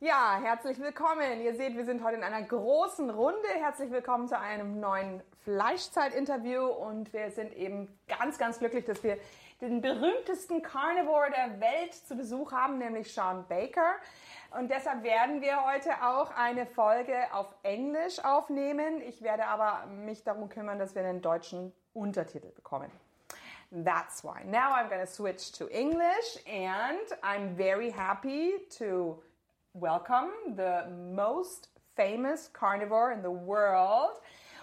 Ja, herzlich willkommen. Ihr seht, wir sind heute in einer großen Runde. Herzlich willkommen zu einem neuen Fleischzeit-Interview und wir sind eben ganz, ganz glücklich, dass wir den berühmtesten Carnivore der Welt zu Besuch haben, nämlich Sean Baker. Und deshalb werden wir heute auch eine Folge auf Englisch aufnehmen. Ich werde aber mich darum kümmern, dass wir einen deutschen Untertitel bekommen. That's why. Now I'm going to switch to English and I'm very happy to welcome the most famous carnivore in the world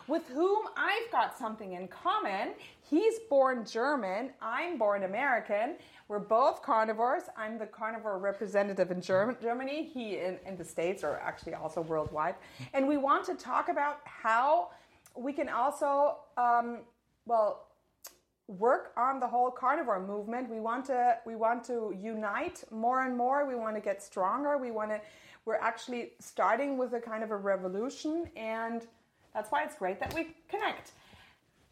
with whom I've got something in common. He's born German, I'm born American. We're both carnivores. I'm the carnivore representative in Germ- Germany, he in, in the States, or actually also worldwide. And we want to talk about how we can also, um, well, work on the whole carnivore movement. We want to we want to unite more and more. We want to get stronger. We want to we're actually starting with a kind of a revolution and that's why it's great that we connect.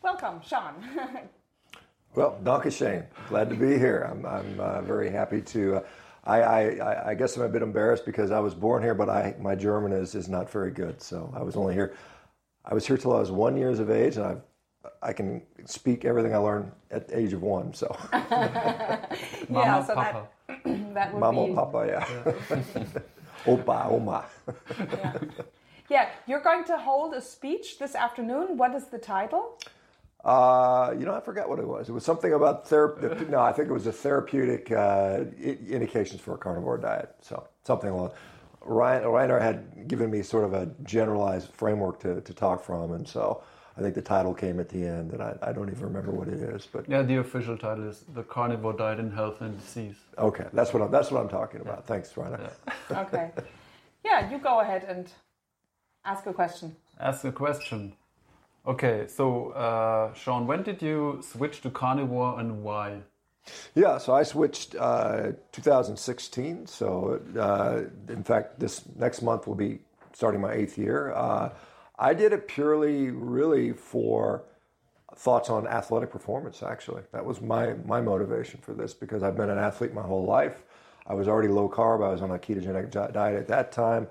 Welcome, Shawn. well, Danke Shane. Glad to be here. I'm, I'm uh, very happy to. Uh, I, I, I, guess I'm a bit embarrassed because I was born here, but I, my German is, is not very good. So I was only here. I was here till I was one years of age, and I've I can speak everything I learned at the age of one. So, yeah, so Papa. that that would Mama, be Papa, yeah. Opa, Oma. yeah. yeah, you're going to hold a speech this afternoon. What is the title? Uh, you know, I forgot what it was. It was something about therapy. No, I think it was a therapeutic uh, indications for a carnivore diet. So something along. Ryan Reiner had given me sort of a generalized framework to, to talk from, and so I think the title came at the end, and I, I don't even remember what it is. But yeah, the official title is "The Carnivore Diet in Health and Disease." Okay, that's what I'm, that's what I'm talking about. Yeah. Thanks, Rainer. Yeah. okay, yeah, you go ahead and ask a question. Ask a question. Okay, so uh, Shawn, when did you switch to carnivore and why? Yeah, so I switched uh, 2016. So uh, in fact, this next month will be starting my eighth year. I did it purely, really for thoughts on athletic performance. Actually, that was my my motivation for this because I've been an athlete my whole life. I was already low carb. I was on a ketogenic diet at that time.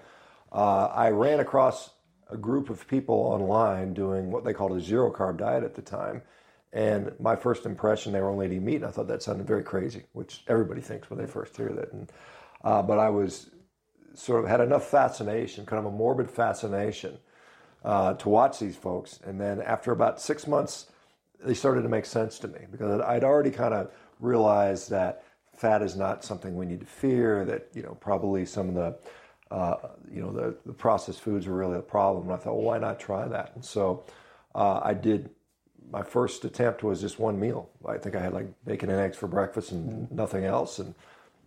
Uh, I ran across a group of people online doing what they called a zero carb diet at the time. And my first impression, they were only eating meat, and I thought that sounded very crazy, which everybody thinks when they first hear that. And, uh, but I was sort of had enough fascination, kind of a morbid fascination, uh, to watch these folks. And then after about six months, they started to make sense to me because I'd already kind of realized that fat is not something we need to fear. That you know probably some of the uh, you know the, the, processed foods are really a problem. And I thought, well, why not try that? And so uh, I did. My first attempt was just one meal. I think I had like bacon and eggs for breakfast and mm-hmm. nothing else. And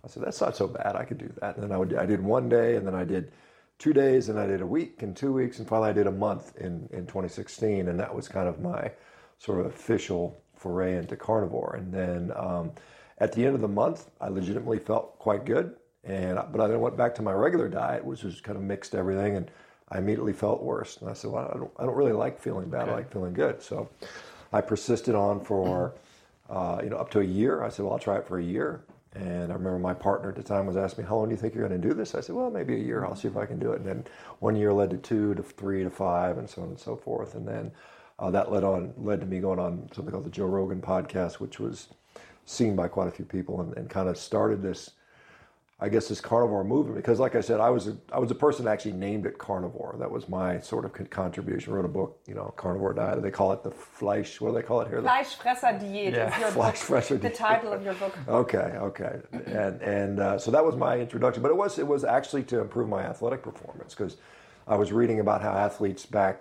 I said, that's not so bad. I could do that. And then I would I did one day, and then I did two days, and I did a week and two weeks, and finally I did a month in, in 2016, and that was kind of my sort of official foray into carnivore. And then um, at the end of the month, I legitimately felt quite good, and but I then went back to my regular diet, which was kind of mixed everything, and I immediately felt worse. And I said, well, I don't, I don't really like feeling bad. Okay. I like feeling good. So I persisted on for uh, you know up to a year. I said, well, I'll try it for a year. And I remember my partner at the time was asking me, how long do you think you're going to do this? I said, well, maybe a year. I'll see if I can do it. And then one year led to two, to three, to five, and so on and so forth. And then uh, that led on led to me going on something called the Joe Rogan podcast, which was seen by quite a few people, and, and kind of started this I guess this carnivore movement because, like I said, I was a, I was a person that actually named it carnivore. That was my sort of contribution. Wrote a book, you know, carnivore diet. They call it the Fleisch. What do they call it here? Fleischfresser Diet yeah. Fleischfresser book. The title of your book. Okay, okay, and and uh, so that was my introduction. But it was it was actually to improve my athletic performance because I was reading about how athletes back,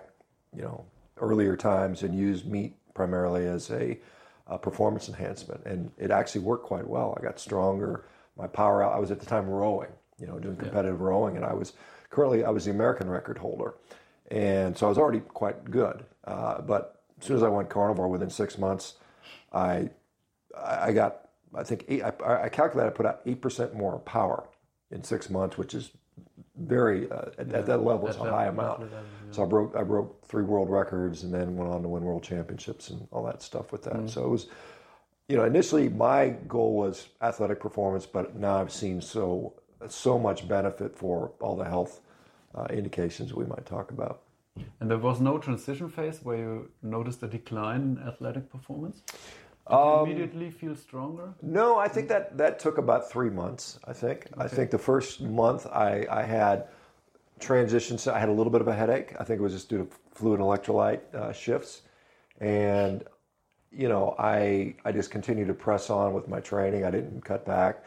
you know, earlier times and used meat primarily as a, a performance enhancement, and it actually worked quite well. I got stronger my power out. I was at the time rowing, you know, doing competitive yeah. rowing, and I was currently I was the American record holder, and so I was already quite good. Uh, but as soon as I went carnivore, within six months, I I got I think eight, I, I calculated I put out eight percent more power in six months, which is very uh, at, yeah, at, that level it's a high amount. yeah. So I broke I broke three world records and then went on to win world championships and all that stuff with that. Mm. So it was you know, initially my goal was athletic performance, but now I've seen so so much benefit for all the health uh, indications we might talk about. And there was no transition phase where you noticed a decline in athletic performance. Did um, immediately feel stronger? No, I think that that took about three months. I think. Okay. I think the first month I, I had transitions. I had a little bit of a headache. I think it was just due to fluid electrolyte uh, shifts, and you know, I I just continued to press on with my training. I didn't cut back.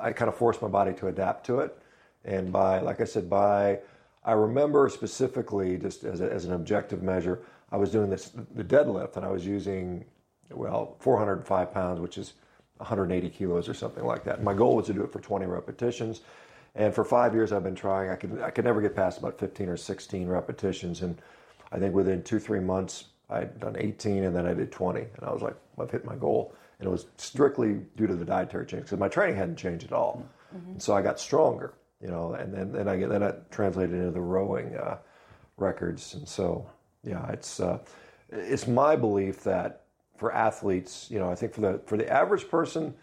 I kind of forced my body to adapt to it, and by like I said, by I remember specifically just as, a, as an objective measure, I was doing this the deadlift, and I was using well 405 pounds, which is 180 kilos or something like that. My goal was to do it for 20 repetitions. And for five years, I've been trying. I could I could never get past about 15 or 16 repetitions, and I think within two three months, I'd done 18 and then I did 20, and I was like, I've hit my goal. And it was strictly due to the dietary change because my training hadn't changed at all. Mm-hmm. so I got stronger, you know, and then, then I get then I translated into the rowing uh, records. And so, yeah, it's uh, it's my belief that for athletes, you know, I think for the for the average person,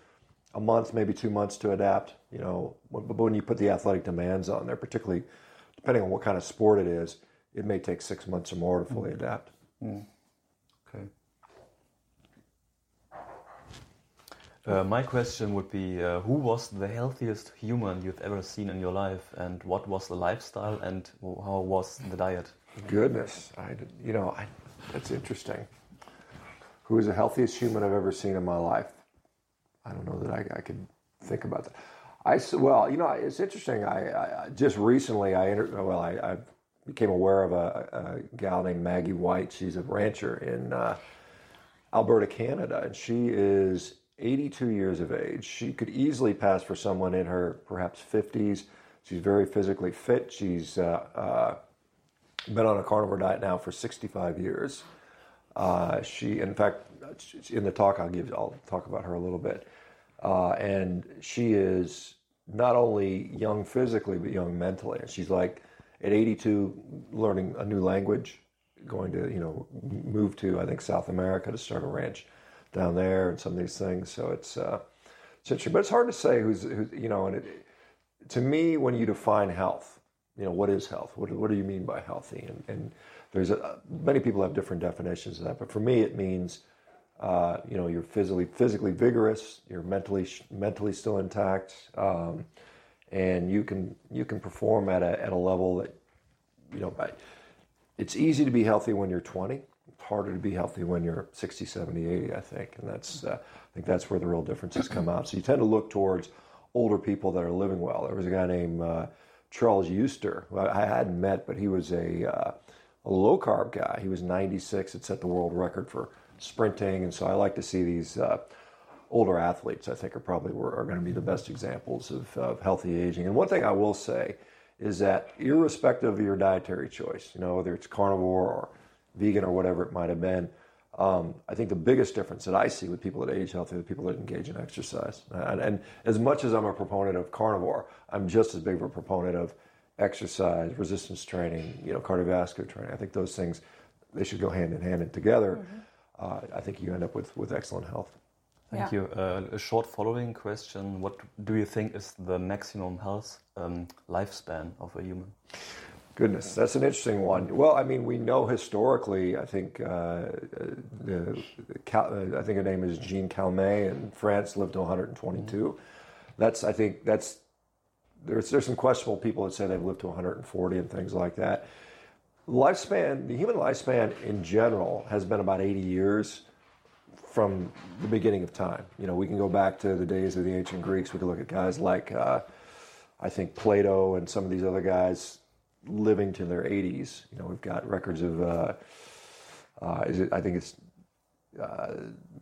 a month, maybe two months to adapt. You know, but when you put the athletic demands on there, particularly depending on what kind of sport it is, it may take six months or more to fully mm-hmm. adapt. Mm. Uh, my question would be uh, Who was the healthiest human you've ever seen in your life, and what was the lifestyle, and how was the diet? Goodness, I, you know, I, that's interesting. Who is the healthiest human I've ever seen in my life? I don't know that I, I could think about that. I well, you know, it's interesting. I, I just recently I. Well, I, I became aware of a, a, gal named Maggie White. She's a rancher in uh, Alberta, Canada, and she is 82 years of age. She could easily pass for someone in her perhaps 50s. She's very physically fit. She's uh, uh, been on a carnivore diet now for 65 years. Uh, she, in fact, in the talk I'll give, I'll talk about her a little bit. Uh, and she is not only young physically, but young mentally. She's like at 82, learning a new language, going to you know move to I think South America to start a ranch down there and some of these things. So it's uh, it's interesting, but it's hard to say who's, who's you know. And it, to me, when you define health, you know, what is health? What, what do you mean by healthy? And, and there's a, many people have different definitions of that, but for me, it means uh, you know you're physically physically vigorous, you're mentally mentally still intact, um, and you can you can perform at a at a level that you know. It's easy to be healthy when you're 20 harder to be healthy when you're 60, 70, 80, I think. And that's, uh, I think that's where the real differences come out. So you tend to look towards older people that are living well. There was a guy named uh, Charles Eugster, who I hadn't met, but he was a, uh, a low carb guy. He was 96, had set the world record for sprinting. And so I like to see these uh, older athletes, I think, are probably are going to be the best examples of, of healthy aging. And one thing I will say is that irrespective of your dietary choice, you know, whether it's carnivore or vegan or whatever it might have been. Um, I think the biggest difference that I see with people that age healthy are the people that engage in exercise. And, and, as much as I'm a proponent of carnivore, I'm just as big of a proponent of exercise, resistance training, you know, cardiovascular training. I think those things they should go hand in hand and together. uh, I think you end up with, with excellent health. Thank Yeah. you. Uh, a short following question: What do you think is the maximum health um, lifespan of a human? Goodness, that's an interesting one. Well, I mean, we know historically. I think uh, the, Cal, I think her name is Jeanne Calment in France lived to 122. That's I think that's there's there's some questionable people that say they've lived to 140 and things like that. Lifespan, the human lifespan in general has been about 80 years from the beginning of time. You know, we can go back to the days of the ancient Greeks. We can look at guys like uh, I think Plato and some of these other guys living to their 80s. You know, we've got records of, uh, uh, is it, I think it's uh,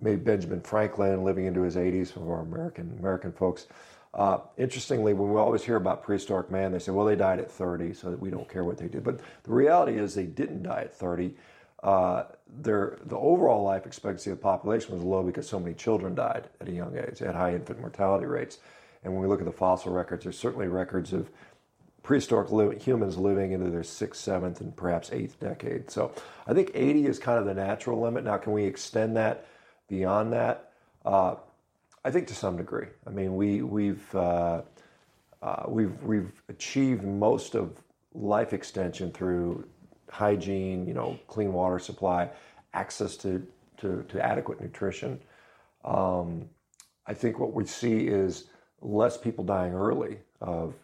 maybe Benjamin Franklin living into his 80s, some of our American American folks. Uh, interestingly, when we always hear about prehistoric man, they say, well, they died at 30, so we don't care what they did. But the reality is they didn't die at 30. Uh, their, the overall life expectancy of the population was low because so many children died at a young age. They had high infant mortality rates. And when we look at the fossil records, there's certainly records of prehistoric li- humans living into their sixth, seventh, and perhaps eighth decade. So I think 80 is kind of the natural limit. Now, can we extend that beyond that? Uh, I think to some degree. I mean, we we've uh, uh, we've we've achieved most of life extension through hygiene, you know, clean water supply, access to to, to adequate nutrition. Um, I think what we see is less people dying early of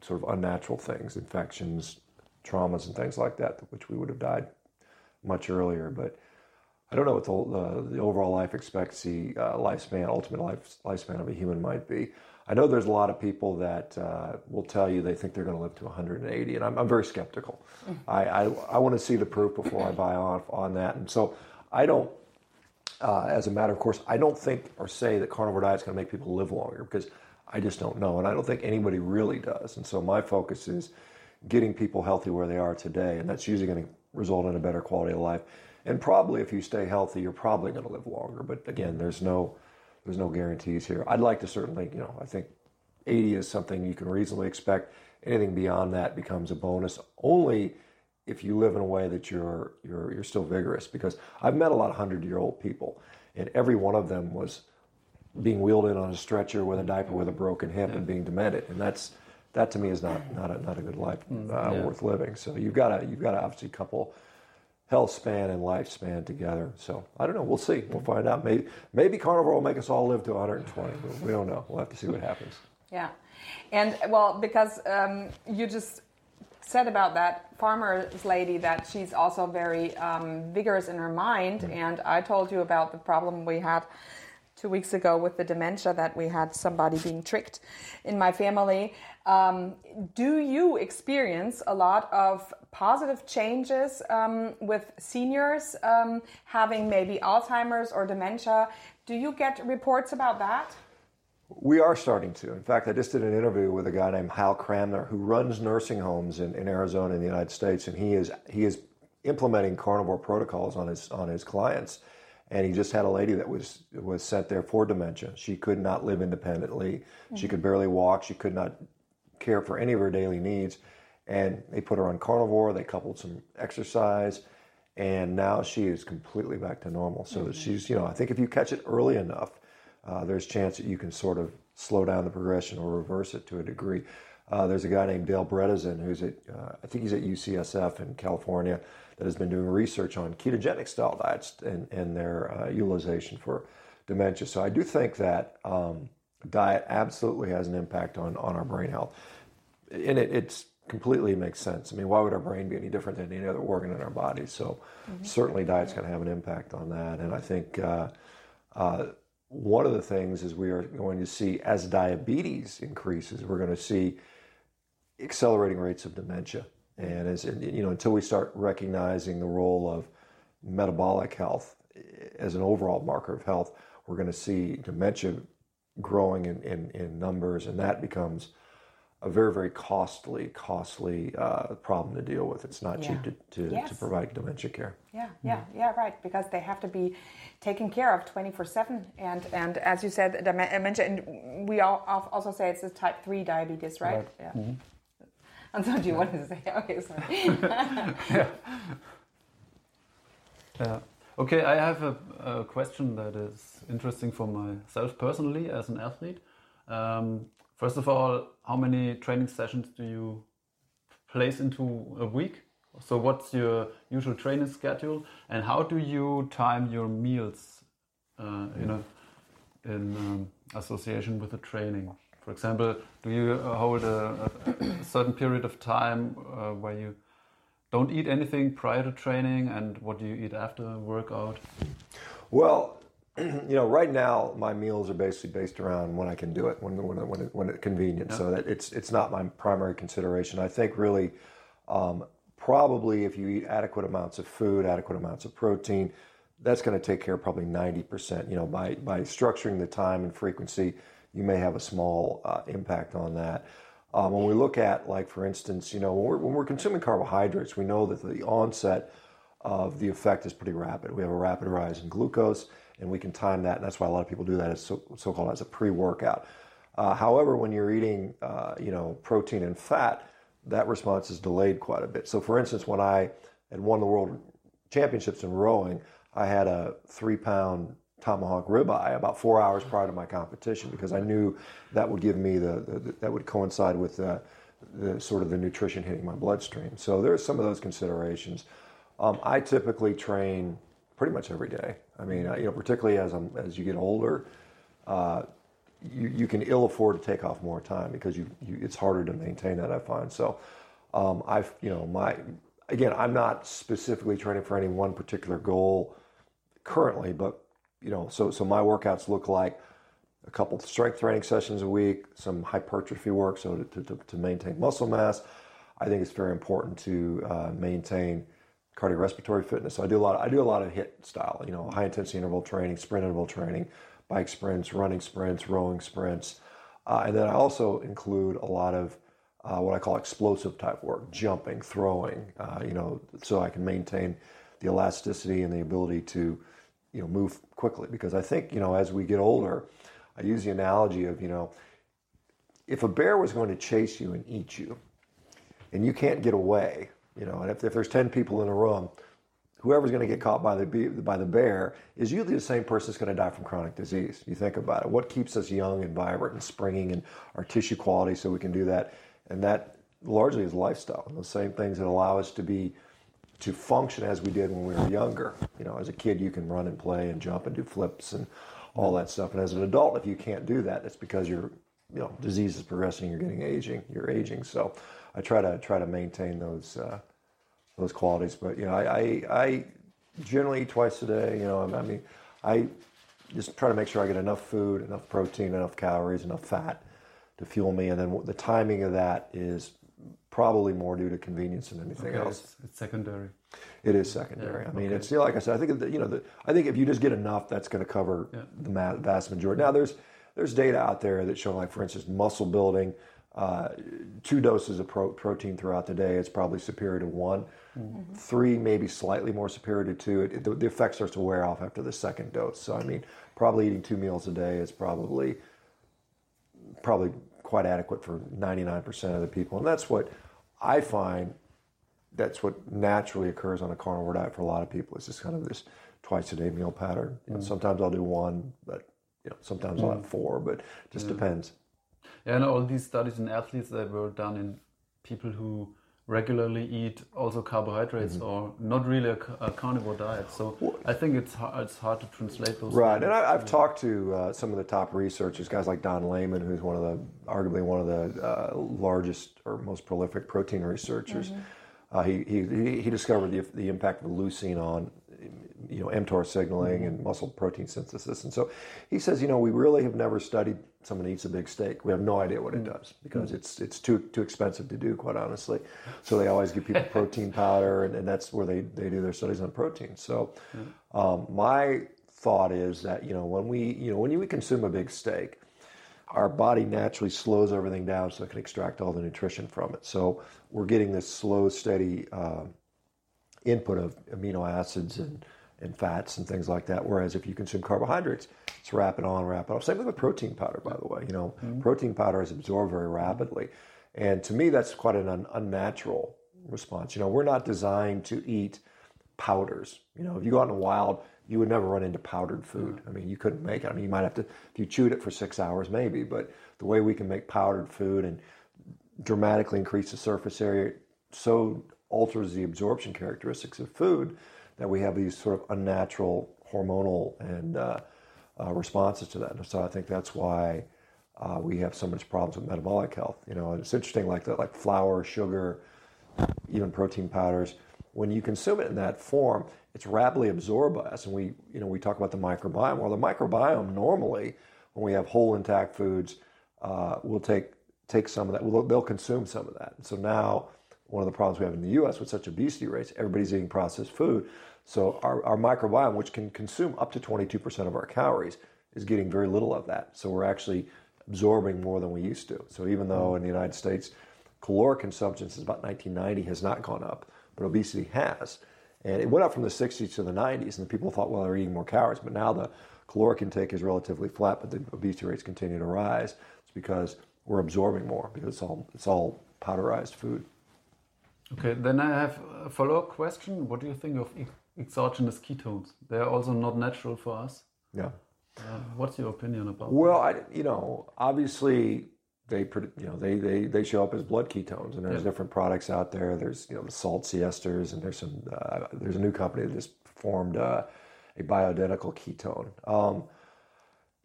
sort of unnatural things, infections, traumas, and things like that, which we would have died much earlier. But I don't know what the, uh, the overall life expectancy, uh, lifespan, ultimate life, lifespan of a human might be. I know there's a lot of people that uh, will tell you they think they're going to live to 180, and I'm, I'm very skeptical. I, I, I want to see the proof before I buy off on that. And so I don't, uh, as a matter of course, I don't think or say that carnivore diet is going to make people live longer because I just don't know. And I don't think anybody really does. And so my focus is getting people healthy where they are today. And that's usually going to result in a better quality of life. And probably if you stay healthy, you're probably going to live longer. But again, there's no, there's no guarantees here. I'd like to certainly, you know, I think 80 is something you can reasonably expect. Anything beyond that becomes a bonus only if you live in a way that you're you're you're still vigorous. Because I've met a lot of hundred year old people, and every one of them was being wheeled in on a stretcher with a diaper with a broken hip and being demented, and that's that to me is not not a, not a good life uh, yeah. worth living. So you've got to you've got to obviously couple health span and lifespan together. So I don't know. We'll see. We'll find out. Maybe maybe carnivore will make us all live to 120. We- We don't know. We'll have to see what happens. Yeah, and well, because um, you just said about that farmer's lady that she's also very um, vigorous in her mind, and I told you about the problem we had two weeks ago with the dementia that we had somebody being tricked in my family. Um, do you experience a lot of positive changes um, with seniors um, having maybe Alzheimer's or dementia? Do you get reports about that? We are starting to. In fact, I just did an interview with a guy named Hal Cranmer who runs nursing homes in, in Arizona in the United States, and he is he is implementing carnivore protocols on his on his clients. And he just had a lady that was was sent there for dementia. She could not live independently. She could barely walk. She could not care for any of her daily needs. And they put her on carnivore. They coupled some exercise, and now she is completely back to normal. So she's you know I think if you catch it early enough uh, there's chance that you can sort of slow down the progression or reverse it to a degree. Uh, there's a guy named Dale Bredesen who's at, uh, I think he's at UCSF in California, that has been doing research on ketogenic style diets and, and their uh, utilization for dementia. So I do think that um, diet absolutely has an impact on, on our brain health. And it it's completely makes sense. I mean, why would our brain be any different than any other organ in our body? So certainly diet's going to have an impact on that. And I think uh, uh, one of the things is we are going to see as diabetes increases, we're going to see accelerating rates of dementia. And as you know, until we start recognizing the role of metabolic health as an overall marker of health, we're going to see dementia growing in, in, in numbers, and that becomes a very, very costly, costly uh, problem to deal with. It's not cheap Yeah. to, to, to Yes. provide dementia care. Yeah, yeah, yeah, right. Because they have to be taken care of twenty four seven, and and as you said, dementia, and we all also say it's a type three diabetes, right? Right. Yeah. And so, do you want to say? Okay, sorry. Yeah. yeah. Okay, I have a, a, question that is interesting for myself personally as an athlete. Um, first of all, how many training sessions do you place into a week? So, what's your usual training schedule, and how do you time your meals? Uh, you know, in um, association with the training. For example, do you uh, hold a, a certain period of time uh, where you don't eat anything prior to training, and what do you eat after workout? Well, you know, right now my meals are basically based around when I can do it, when when when, it, when it's convenient. Yeah. So that it's it's not my primary consideration. I think really, um, probably if you eat adequate amounts of food, adequate amounts of protein, that's going to take care of probably ninety percent. You know, by by structuring the time and frequency, you may have a small uh, impact on that. Um, when we look at, like, for instance, you know, when we're, when we're consuming carbohydrates, we know that the onset of the effect is pretty rapid. We have a rapid rise in glucose, and we can time that, and that's why a lot of people do that as so, so-called as a pre-workout. Uh, however, when you're eating, uh, you know, protein and fat, that response is delayed quite a bit. So, for instance, when I had won the world championships in rowing, I had a three-pound tomahawk ribeye about four hours prior to my competition because I knew that would give me the, the that would coincide with the, the, sort of the nutrition hitting my bloodstream. So there's some of those considerations. Um, I typically train pretty much every day. I mean, you know, particularly as I'm as you get older, uh, you you can ill afford to take off more time because you, you it's harder to maintain that. I find so. Um, I've you know my again I'm not specifically training for any one particular goal currently, but you know, so so my workouts look like a couple strength training sessions a week, some hypertrophy work, so to, to, to maintain muscle mass. I think it's very important to uh, maintain cardiorespiratory fitness. So I do a lot. Of, I do a lot of HIIT style, you know, high intensity interval training, sprint interval training, bike sprints, running sprints, rowing sprints, uh, and then I also include a lot of uh, what I call explosive type work, jumping, throwing, uh, you know, so I can maintain the elasticity and the ability to you know move quickly because I think you know as we get older, I use the analogy of you know if a bear was going to chase you and eat you, and you can't get away, you know, and if, if there's ten people in a room, whoever's going to get caught by the by the bear is usually the same person that's going to die from chronic disease. You think about it. What keeps us young and vibrant and springing and our tissue quality so we can do that, and that largely is lifestyle. And those same things that allow us to be to function as we did when we were younger. You know, as a kid, you can run and play and jump and do flips and all that stuff. And as an adult, if you can't do that, it's because your you know disease is progressing. You're getting aging. You're aging. So I try to try to maintain those uh, those qualities. But you know, I, I, I generally eat twice a day. You know, I mean, I just try to make sure I get enough food, enough protein, enough calories, enough fat to fuel me. And then the timing of that is probably more due to convenience than anything okay, else. It's, it's, secondary. It is secondary. Yeah, I mean, okay. it's you know, like I said. I think you know, the, I think if you just get enough, that's going to cover yeah. the vast majority. Now, there's there's data out there that show, like for instance, muscle building. Uh, two doses of pro- protein throughout the day is probably superior to one. Mm-hmm. Three, maybe slightly more superior to two. It, the, the effect starts to wear off after the second dose. So, I mean, probably eating two meals a day is probably probably quite adequate for 99% of the people. And that's what I find that's what naturally occurs on a carnivore diet for a lot of people. It's just kind of this twice a day meal pattern. Mm. sometimes I'll do one, but you know, sometimes mm. I'll have mm. four, but just yeah. depends. Yeah, and all these studies in athletes that were done in people who regularly eat also carbohydrates mm-hmm. or not really a, a carnivore diet. So well, I think it's hard, it's hard to translate those. Right, and I, have talked to uh, some of the top researchers, guys like Don Layman, who's one of the arguably one of the uh, largest or most prolific protein researchers. Mm-hmm. Uh, he, he, he discovered the, the impact of leucine on you know mTOR signaling and muscle protein synthesis. And so he says, you know, we really have never studied someone eats a big steak. We have no idea what it mm. does because it's it's too too expensive to do, quite honestly. So they always give people protein powder, and, and that's where they, they do their studies on protein. So um, my thought is that you know when we you know when you consume a big steak, our body naturally slows everything down so it can extract all the nutrition from it. So we're getting this slow, steady uh, input of amino acids and and fats and things like that. Whereas if you consume carbohydrates, it's rapid on, rapid off. Same thing with protein powder, by the way. You know, mm-hmm. protein powder is absorbed very rapidly, and to me, that's quite an un- unnatural response. You know, we're not designed to eat powders. You know, if you go out in the wild, you would never run into powdered food. I mean, you couldn't make it. I mean, you might have to if you chewed it for six hours, maybe. But the way we can make powdered food and dramatically increase the surface area so alters the absorption characteristics of food that we have these sort of unnatural hormonal and uh, uh, responses to that. And so I think that's why uh, we have so much problems with metabolic health. You know, and it's interesting like that, like flour, sugar, even protein powders. When you consume it in that form, it's rapidly absorbed by us. And we, you know, we talk about the microbiome. Well, the microbiome normally, when we have whole intact foods, uh, will take take some of that. Well, they'll consume some of that. And so now, one of the problems we have in the U.S. with such obesity rates, everybody's eating processed food. So our, our microbiome, which can consume up to 22% of our calories, is getting very little of that. So we're actually absorbing more than we used to. So even though mm. in the United States, caloric consumption since about 1990 has not gone up, but obesity has. And it went up from the 60s to the 90s, and the people thought, well, they're eating more calories. But now the caloric intake is relatively flat, but the obesity rates continue to rise. It's because we're absorbing more because it's all it's all powderized food. Okay, then I have a follow-up question. What do you think of exogenous ketones? They are also not natural for us. Yeah. Uh, what's your opinion about? Well, I, you know, obviously they, you know, they, they, they show up as blood ketones, and there's Yeah. different products out there. There's, you know, the salt esters, and there's some, uh, there's a new company that just formed uh, a bioidentical ketone. Um,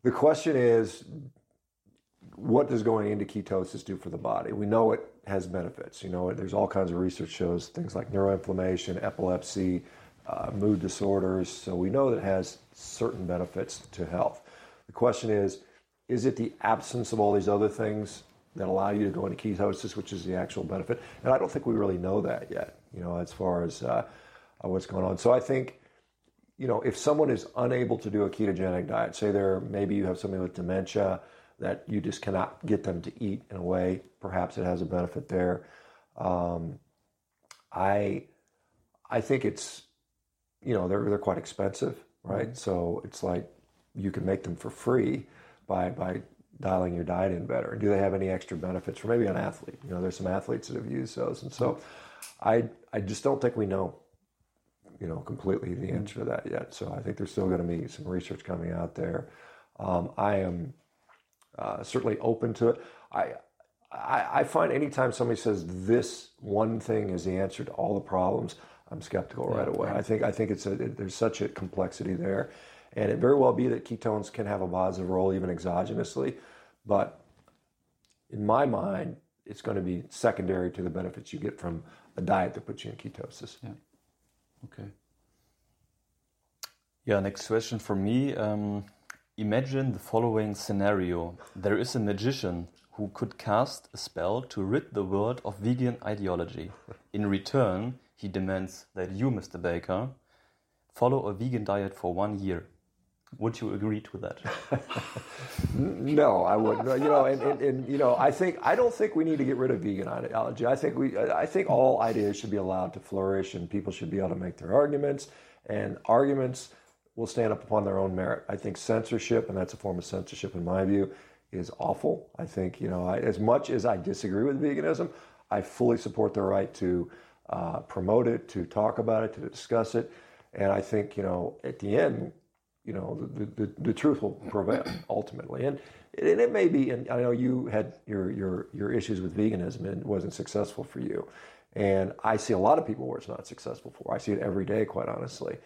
the question is, what does going into ketosis do for the body? We know it has benefits. You know, there's all kinds of research shows things like neuroinflammation, epilepsy, uh, mood disorders. So we know that it has certain benefits to health. The question is, is it the absence of all these other things that allow you to go into ketosis, which is the actual benefit? And I don't think we really know that yet. You know, as far as uh, uh, what's going on. So I think you know, if someone is unable to do a ketogenic diet, say they're maybe you have somebody with dementia that you just cannot get them to eat in a way, perhaps it has a benefit there. Um, I I think it's you know they're they're quite expensive, right? So it's like you can make them for free by by dialing your diet in better. And do they have any extra benefits for maybe an athlete? You know, there's some athletes that have used those, and so I I just don't think we know you know, completely the answer to that yet. So I think there's still going to be some research coming out there. Um, I am uh, certainly open to it. I, I I find anytime somebody says this one thing is the answer to all the problems, I'm skeptical right away. I think I think it's a, it, there's such a complexity there, and it very well be that ketones can have a positive role even exogenously, but in my mind, it's going to be secondary to the benefits you get from a diet that puts you in ketosis. Yeah. Okay. Yeah, next question for me. Um, imagine the following scenario there is a magician who could cast a spell to rid the world of vegan ideology. In return, he demands that you, Mr. Baker, follow a vegan diet for one year. Would you agree to that? No, I wouldn't. You know, and, and, and you know, I think I don't think we need to get rid of vegan ideology. I think we, I think all ideas should be allowed to flourish, and people should be able to make their arguments, and arguments will stand up upon their own merit. I think censorship, and that's a form of censorship in my view, is awful. I think you know, I, as much as I disagree with veganism, I fully support the right to uh, promote it, to talk about it, to discuss it, and I think you know, at the end, you know, the, the, the truth will prevail ultimately. And, and it may be, and I know you had your, your, your issues with veganism and it wasn't successful for you. And I see a lot of people where it's not successful for. I see it every day, quite honestly.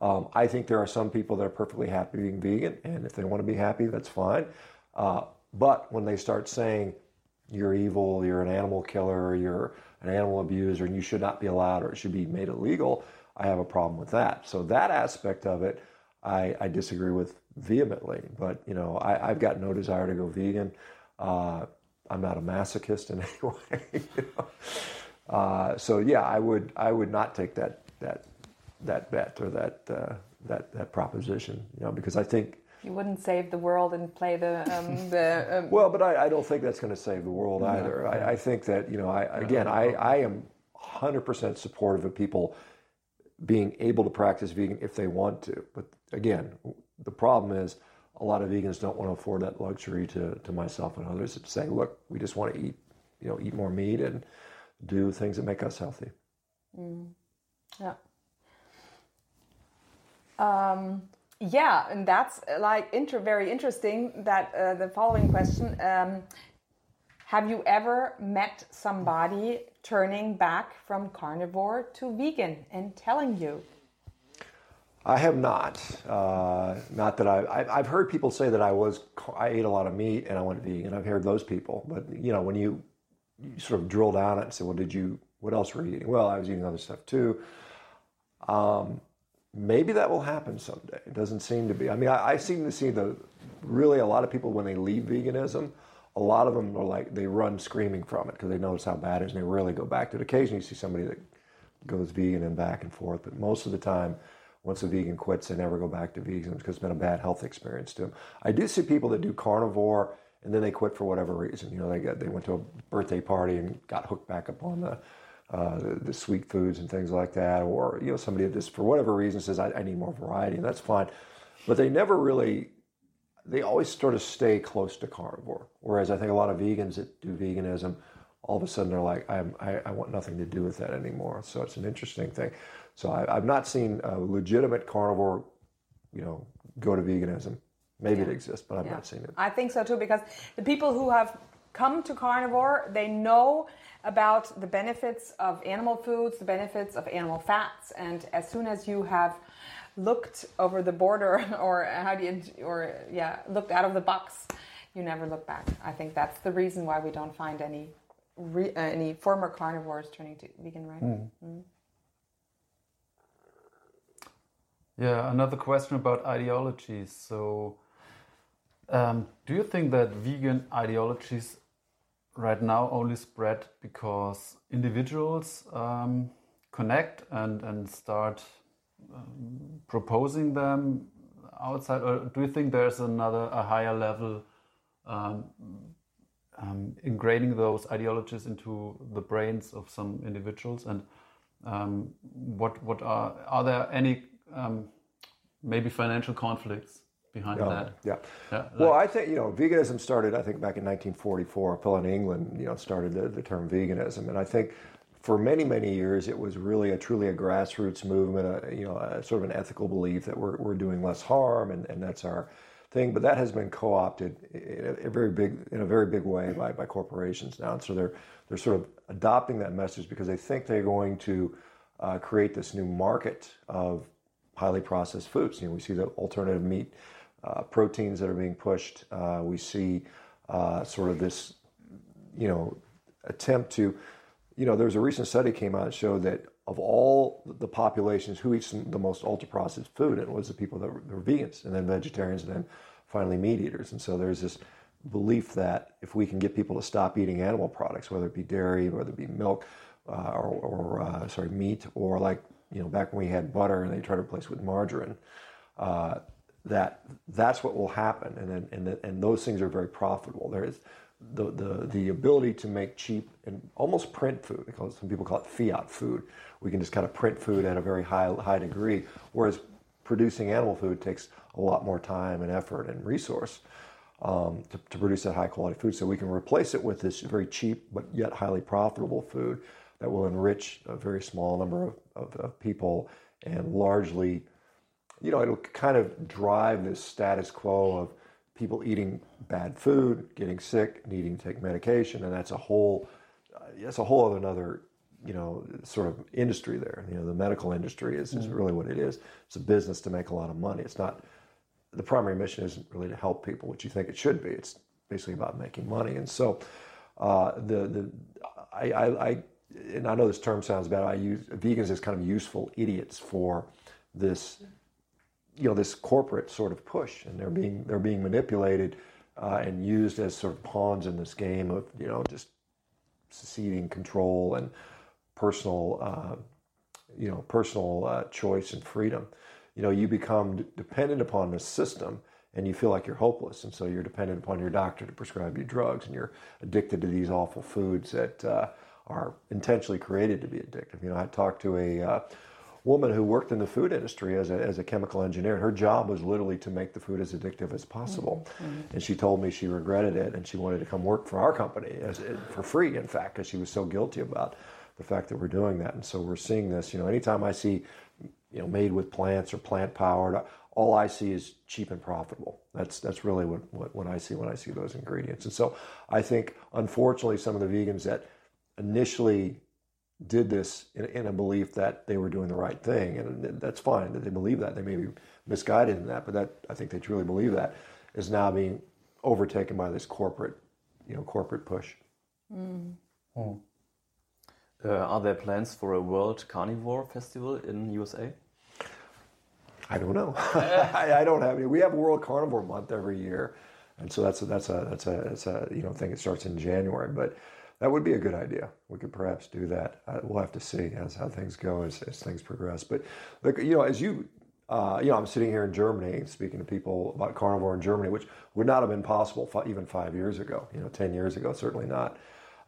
Um, I think there are some people that are perfectly happy being vegan, and if they want to be happy, that's fine. Uh, but when they start saying you're evil, you're an animal killer, you're an animal abuser, and you should not be allowed or it should be made illegal, I have a problem with that. So that aspect of it, I, I disagree with vehemently. But you know, I, I've got no desire to go vegan. Uh, I'm not a masochist in any way. you know? uh, so yeah, I would I would not take that that that bet or that uh, that that proposition. You know, because I think You wouldn't save the world and play the um, the. Um, well, but I, I don't think that's going to save the world either. I, I think that you know, I again, I, I am 100% supportive of people being able to practice vegan if they want to. But again, the problem is a lot of vegans don't want to afford that luxury to, to myself and others to say, look, we just want to eat, you know, eat more meat and do things that make us healthy. yeah. Um, yeah, and that's uh, like very interesting. That uh, the following question: um, Have you ever met somebody turning back from carnivore to vegan and telling you? I have not. Uh, not that I. I've heard people say that I was. I ate a lot of meat and I went vegan. I've heard those people, but you know, when you, you sort of drill down it and say, "Well, did you? What else were you eating?" Well, I was eating other stuff too. Um, maybe that will happen someday. It doesn't seem to be. I mean, I, I seem to see the really a lot of people when they leave veganism. A lot of them are like they run screaming from it because they notice how bad it is, and they really go back to it. Occasionally, you see somebody that goes vegan and back and forth, but most of the time once a vegan quits, they never go back to veganism because it's been a bad health experience to them. I do see people that do carnivore and then they quit for whatever reason. You know, they got they went to a birthday party and got hooked back up on the uh, the, the, sweet foods and things like that, or you know, somebody just for whatever reason says I, I need more variety, and that's fine. But they never really they always sort of stay close to carnivore. Whereas I think a lot of vegans that do veganism, all of a sudden they're like, I, I want nothing to do with that anymore. So it's an interesting thing. So I, have not seen a legitimate carnivore, you know, go to veganism. Maybe yeah. it exists, but I've yeah. not seen it. I think so too, because the people who have come to carnivore, they know about the benefits of animal foods, the benefits of animal fats, and as soon as you have looked over the border, or how do you, or yeah, looked out of the box, you never look back. I think that's the reason why we don't find any re, uh, any former carnivores turning to vegan, right? Mm. Mm. Yeah, another question about ideologies. So, um, do you think that vegan ideologies right now only spread because individuals um, connect and, and start um, proposing them outside, or do you think there's another, a higher level um, um, ingraining those ideologies into the brains of some individuals? And um, what what are are there any um, maybe financial conflicts behind that. Yeah. yeah like, well, I think you know veganism started. I think back in 1944. A fellow in England, you know, started the, the term veganism, and I think for many many years it was really a truly a grassroots movement. A, you know, a, sort of an ethical belief that we're we're doing less harm, and, and that's our thing. But that has been co-opted in a, a very big in a very big way by by corporations now, and so they're they're sort of adopting that message because they think they're going to uh, create this new market of highly processed foods. You know, we see the alternative meat uh, proteins that are being pushed. Uh, we see uh, sort of this, you know, attempt to, you know, there was a recent study came out that showed that of all the populations, who eats the most ultra processed food, it was the people that were, that were vegans, and then vegetarians, and then finally meat eaters. And so there's this belief that if we can get people to stop eating animal products, whether it be dairy, whether it be milk, uh, or, or uh, sorry, meat, or like you know, back when we had butter and they tried to replace it with margarine, uh, that that's what will happen, and then, and the, and those things are very profitable. There is the, the the ability to make cheap and almost print food. Because some people call it fiat food. We can just kind of print food at a very high high degree, whereas producing animal food takes a lot more time and effort and resource. Um, to, to, produce that high quality food. So we can replace it with this very cheap but yet highly profitable food that will enrich a very small number of, of, of people and largely, you know, it'll kind of drive this status quo of people eating bad food, getting sick, needing to take medication, and that's a whole, uh, that's a whole other another, you know, sort of industry there. You know, the medical industry is, is mm-hmm. really what it is. It's a business to make a lot of money. It's not, the primary mission isn't really to help people, which you think it should be. It's basically about making money. And so, uh, the the I, I, I and I know this term sounds bad. I use vegans as kind of useful idiots for this, you know, this corporate sort of push, and they're being they're being manipulated uh, and used as sort of pawns in this game of you know just seceding control and personal, uh, you know, personal uh, choice and freedom. You know, you become dependent upon the system and you feel like you're hopeless, and so you're dependent upon your doctor to prescribe you drugs, and you're addicted to these awful foods that uh, are intentionally created to be addictive. You know, I talked to a uh, woman who worked in the food industry as a, as a chemical engineer, her job was literally to make the food as addictive as possible. Mm-hmm. And she told me she regretted it, and she wanted to come work for our company as, for free, in fact, because she was so guilty about the fact that we're doing that. And so we're seeing this. You know, anytime I see you know made with plants or plant powered. All I see is cheap and profitable. That's that's really what, what, what I see when I see those ingredients. And so I think unfortunately some of the vegans that initially did this in, in, a belief that they were doing the right thing, and that's fine that they believe that. They may be misguided in that, but that I think they truly believe that is now being overtaken by this corporate, you know, corporate push. Mm. Uh, are there plans for a World Carnivore Festival in USA? I don't know. I, I, don't have any. We have World Carnivore Month every year, and so that's a, that's a that's a that's a you know thing. It starts in January, but that would be a good idea. We could perhaps do that. We'll have to see as how things go as, as things progress. But look, you know, as you uh, you know, I'm sitting here in Germany speaking to people about carnivore in Germany, which would not have been possible even five years ago. You know, ten years ago, certainly not.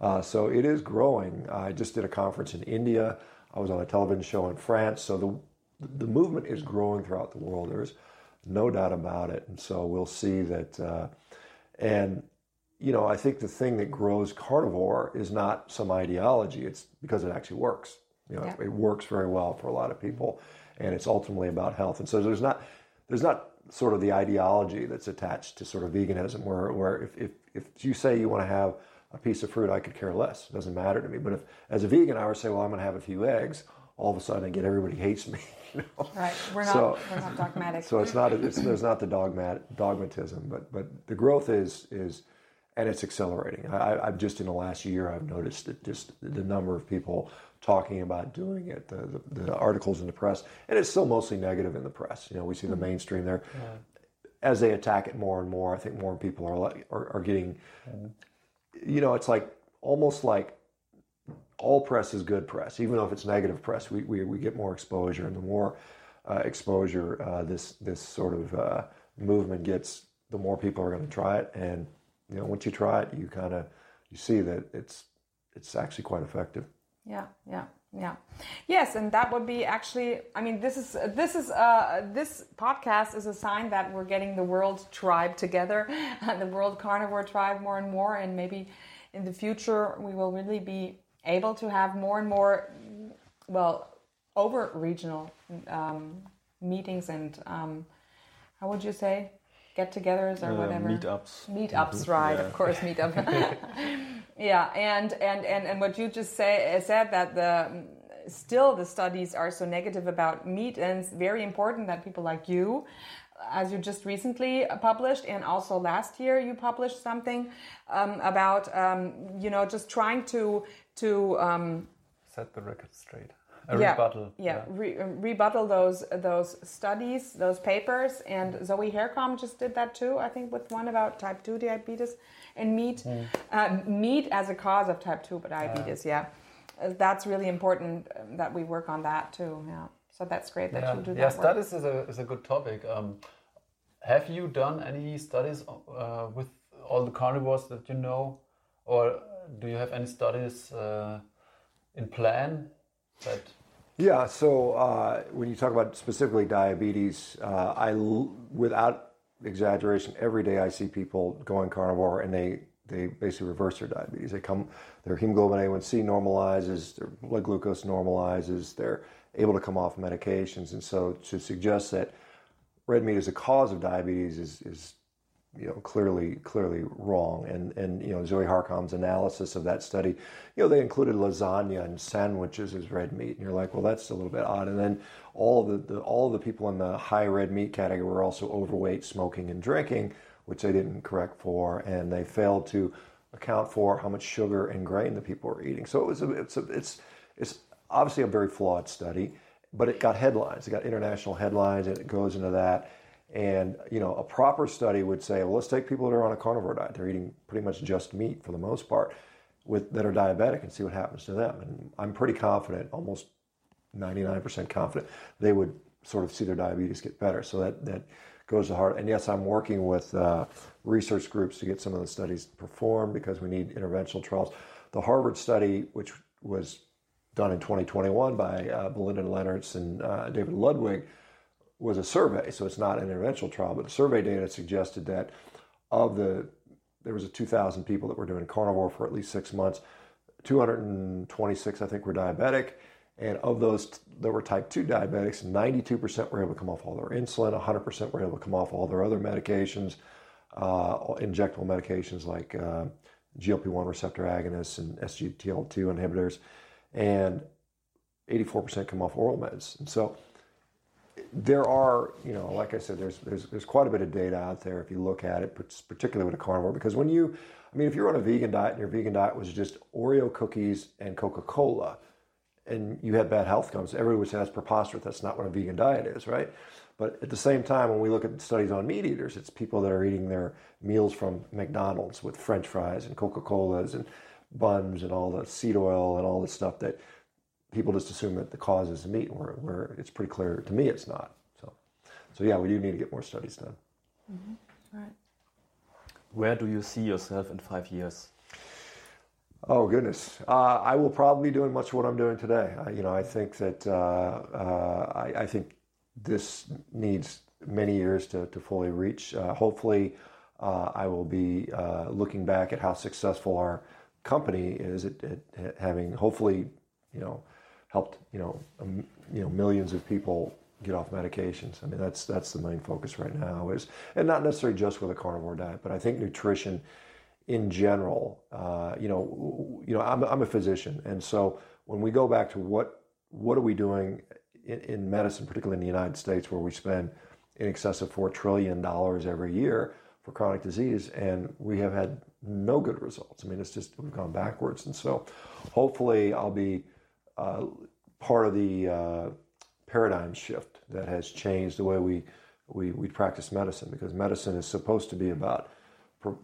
Uh, so it is growing. I just did a conference in India. I was on a television show in France. So the the movement is growing throughout the world. There's no doubt about it. And so we'll see that. Uh, and you know, I think the thing that grows carnivore is not some ideology. It's because it actually works. You know, yeah. it, it works very well for a lot of people and it's ultimately about health. And so there's not there's not sort of the ideology that's attached to sort of veganism where, where if, if, if you say you want to have a piece of fruit, I could care less. It doesn't matter to me. But if as a vegan I would say, well, I'm going to have a few eggs, all of a sudden I get everybody hates me. You know? Right. We're not, so, we're not dogmatic. So it's not it's, there's not the dogmat, dogmatism, but but the growth is is and it's accelerating. I, have just in the last year I've noticed that just the number of people talking about doing it, the, the, the, articles in the press, and it's still mostly negative in the press. You know, we see the mm-hmm. mainstream there. Yeah. As they attack it more and more, I think more people are are, are getting. Mm-hmm. You know, it's like almost like all press is good press, even though if it's negative press, we, we, we get more exposure, and the more uh, exposure uh, this this sort of uh, movement gets, the more people are going to try it, and you know, once you try it, you kind of you see that it's it's actually quite effective. Yeah, yeah, yeah. Yes, and that would be actually. I mean, this is this is uh, this podcast is a sign that we're getting the world tribe together, the world carnivore tribe more and more, and maybe in the future we will really be able to have more and more, well, over regional um, meetings and um, how would you say get-togethers or uh, whatever. meetups. Meetups right yeah. of course meetup. Yeah and and and and what you just say said that the still the studies are so negative about meat and it's very important that people like you as you just recently published and also last year you published something um, about um, you know just trying to to um, set the record straight a yeah, rebuttal. Yeah, yeah. Re rebuttal those those studies, those papers, and Zoe Harcombe just did that too. I think with one about type two diabetes and meat, mm. uh, meat as a cause of type two diabetes. Yeah, yeah. Uh, that's really important that we work on that too. Yeah, so that's great that you do that. Yeah, studies is a is a good topic. Um, have you done any studies uh, with all the carnivores that you know, or do you have any studies uh, in plan? But yeah, so uh, when you talk about specifically diabetes, uh, I without exaggeration, every day I see people going carnivore and they they basically reverse their diabetes. They come, their hemoglobin A1C normalizes, their blood glucose normalizes, they're able to come off medications, and so to suggest that red meat is a cause of diabetes is is you know clearly clearly wrong. And and you know Zoe Harcombe's analysis of that study you know they included lasagna and sandwiches as red meat. And you're like well that's a little bit odd. And then all the, the all the people in the high red meat category were also overweight smoking and drinking which they didn't correct for. And they failed to account for how much sugar and grain the people were eating. So it was a, it's a, it's it's obviously a very flawed study but it got headlines. It got international headlines and it goes into that and you know, a proper study would say, well, let's take people that are on a carnivore diet. They're eating pretty much just meat for the most part, with that are diabetic, and see what happens to them. And I'm pretty confident, almost 99% confident, they would sort of see their diabetes get better. So that that goes to heart. And yes, I'm working with uh, research groups to get some of the studies performed because we need interventional trials. The Harvard study, which was done in 2021 by uh, Belinda Lennerz and uh, David Ludwig was a survey, so it's not an interventional trial, but the survey data suggested that of the there was a 2,000 people that were doing carnivore for at least six months. 226, I think, were diabetic, And of those that were type 2 diabetics, 92% were able to come off all their insulin, 100% were able to come off all their other medications, uh, injectable medications like uh, GLP 1 receptor agonists and SGLT2 inhibitors, and 84% come off oral meds. And so there are, you know, like I said, there's, there's, there's quite a bit of data out there if you look at it, particularly with a carnivore, because when you, I mean, if you're on a vegan diet and your vegan diet was just Oreo cookies and Coca Cola, and you had bad health outcomes, everyone would say that's preposterous. That's not what a vegan diet is, right? But at the same time, when we look at studies on meat eaters, it's people that are eating their meals from McDonald's with French fries and Coca Colas and buns and all the seed oil and all the stuff that people just assume that the cause is the meat, where, where it's pretty clear to me it's not. So, so yeah, we do need to get more studies done. Mm-hmm. Right. Where do you see yourself in five years? Oh goodness, uh, I will probably be doing much of what I'm doing today. I, you know, I think that uh, uh, I, I, think this needs many years to, to fully reach. Uh, hopefully, uh, I will be uh, looking back at how successful our company is at, at having hopefully, you know, helped you know um, you know millions of people get off medications. I mean, that's that's the main focus right now is, and not necessarily just with a carnivore diet, but I think nutrition in general. Uh, you know, you know, I'm, I'm a physician, and so when we go back to what what are we doing in, in medicine, particularly in the United States, where we spend in excess of four trillion dollars every year for chronic disease, and we have had no good results. I mean, it's just we've gone backwards, and so hopefully I'll be uh, part of the uh, paradigm shift that has changed the way we, we we practice medicine because medicine is supposed to be about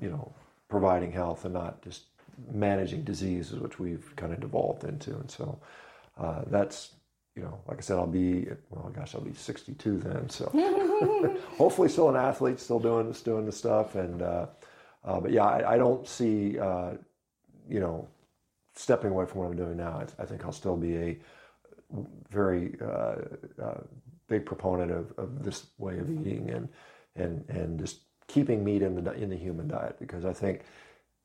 you know providing health and not just managing diseases, which we've kind of devolved into. And so uh, that's, you know, like I said, I'll be, well, gosh, I'll be 62 then. So hopefully still an athlete, still doing, still doing the stuff. And, uh, uh, but yeah, I, I don't see, uh, you know, stepping away from what I'm doing now. I, I think I'll still be a very uh, uh, big proponent of, of this way of eating and, and, and just keeping meat in the in the human diet because I think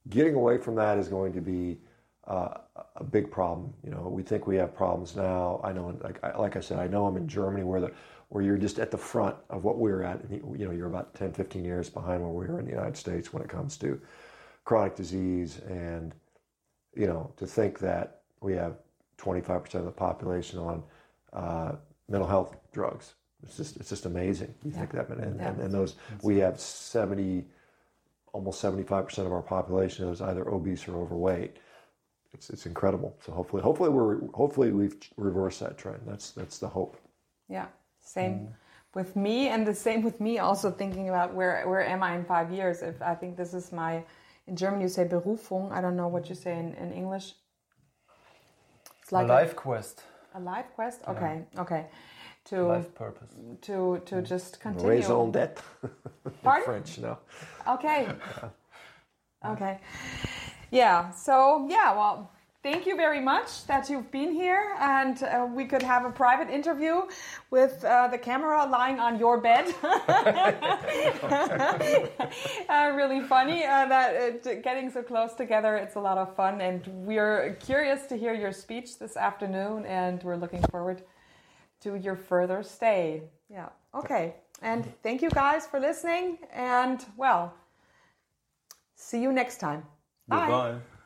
getting away from that is going to be uh, a big problem. You know, we think we have problems now. I know, like, like I said, I know I'm in Germany where the where you're just at the front of what we're at. You know, you're about 10, 15 years behind where we are in the United States when it comes to chronic disease. And, you know, to think that we have 25% of the population on uh, mental health drugs it's just it's just amazing. You yeah. think that, and, yeah. and, and those we have seventy, almost seventy five percent of our population is either obese or overweight. It's it's incredible. So hopefully hopefully we're hopefully we've reversed that trend. That's that's the hope. Yeah, same. Mm. With me, and the same with me. Also thinking about where where am I in five years? If I think this is my, in German you say Berufung. I don't know what you say in, in English. It's like a life a, quest. A life quest. Okay, yeah. okay to life purpose to to mm. just continue raison d'être Pardon? French no okay okay yeah so yeah well thank you very much that you've been here and uh, we could have a private interview with uh, the camera lying on your bed uh, really funny uh, that uh, getting so close together it's a lot of fun and we're curious to hear your speech this afternoon and we're looking forward to your further stay. Yeah. Okay. And thank you guys for listening. And well, see you next time. Bye bye.